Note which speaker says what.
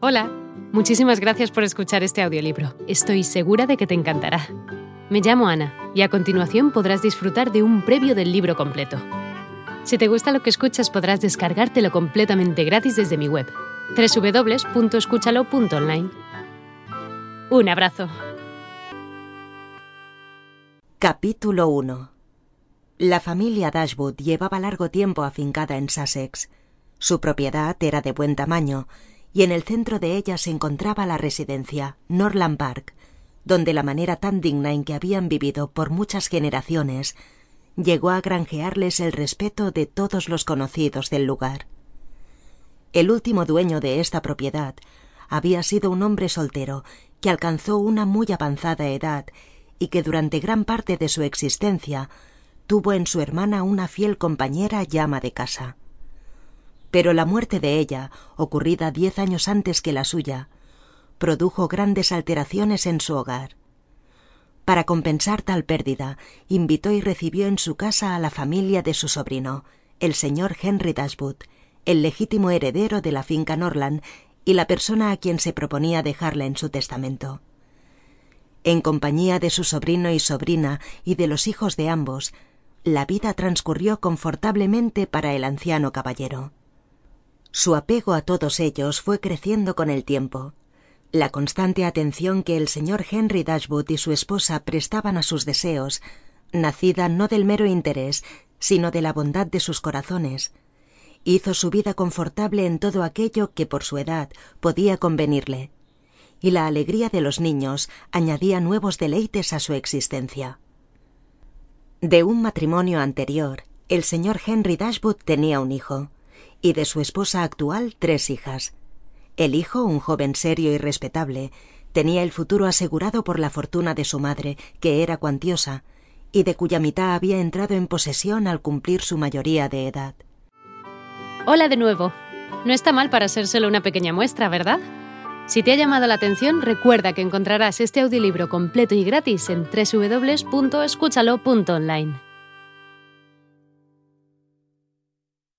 Speaker 1: Hola, muchísimas gracias por escuchar este audiolibro. Estoy segura de que te encantará. Me llamo Ana y a continuación podrás disfrutar de un previo del libro completo. Si te gusta lo que escuchas podrás descargártelo completamente gratis desde mi web, www.escúchalo.online. Un abrazo.
Speaker 2: Capítulo 1 La familia Dashwood llevaba largo tiempo afincada en Sussex. Su propiedad era de buen tamaño y en el centro de ella se encontraba la residencia, Norland Park, donde la manera tan digna en que habían vivido por muchas generaciones llegó a granjearles el respeto de todos los conocidos del lugar. El último dueño de esta propiedad había sido un hombre soltero que alcanzó una muy avanzada edad y que durante gran parte de su existencia tuvo en su hermana una fiel compañera llama de casa pero la muerte de ella, ocurrida diez años antes que la suya, produjo grandes alteraciones en su hogar. Para compensar tal pérdida, invitó y recibió en su casa a la familia de su sobrino, el señor Henry Dashwood, el legítimo heredero de la finca Norland y la persona a quien se proponía dejarla en su testamento. En compañía de su sobrino y sobrina y de los hijos de ambos, la vida transcurrió confortablemente para el anciano caballero. Su apego a todos ellos fue creciendo con el tiempo. La constante atención que el señor Henry Dashwood y su esposa prestaban a sus deseos, nacida no del mero interés, sino de la bondad de sus corazones, hizo su vida confortable en todo aquello que por su edad podía convenirle, y la alegría de los niños añadía nuevos deleites a su existencia. De un matrimonio anterior, el señor Henry Dashwood tenía un hijo, y de su esposa actual tres hijas. El hijo, un joven serio y respetable, tenía el futuro asegurado por la fortuna de su madre, que era cuantiosa, y de cuya mitad había entrado en posesión al cumplir su mayoría de edad.
Speaker 1: Hola de nuevo. No está mal para ser solo una pequeña muestra, ¿verdad? Si te ha llamado la atención, recuerda que encontrarás este audiolibro completo y gratis en www.escúchalo.online.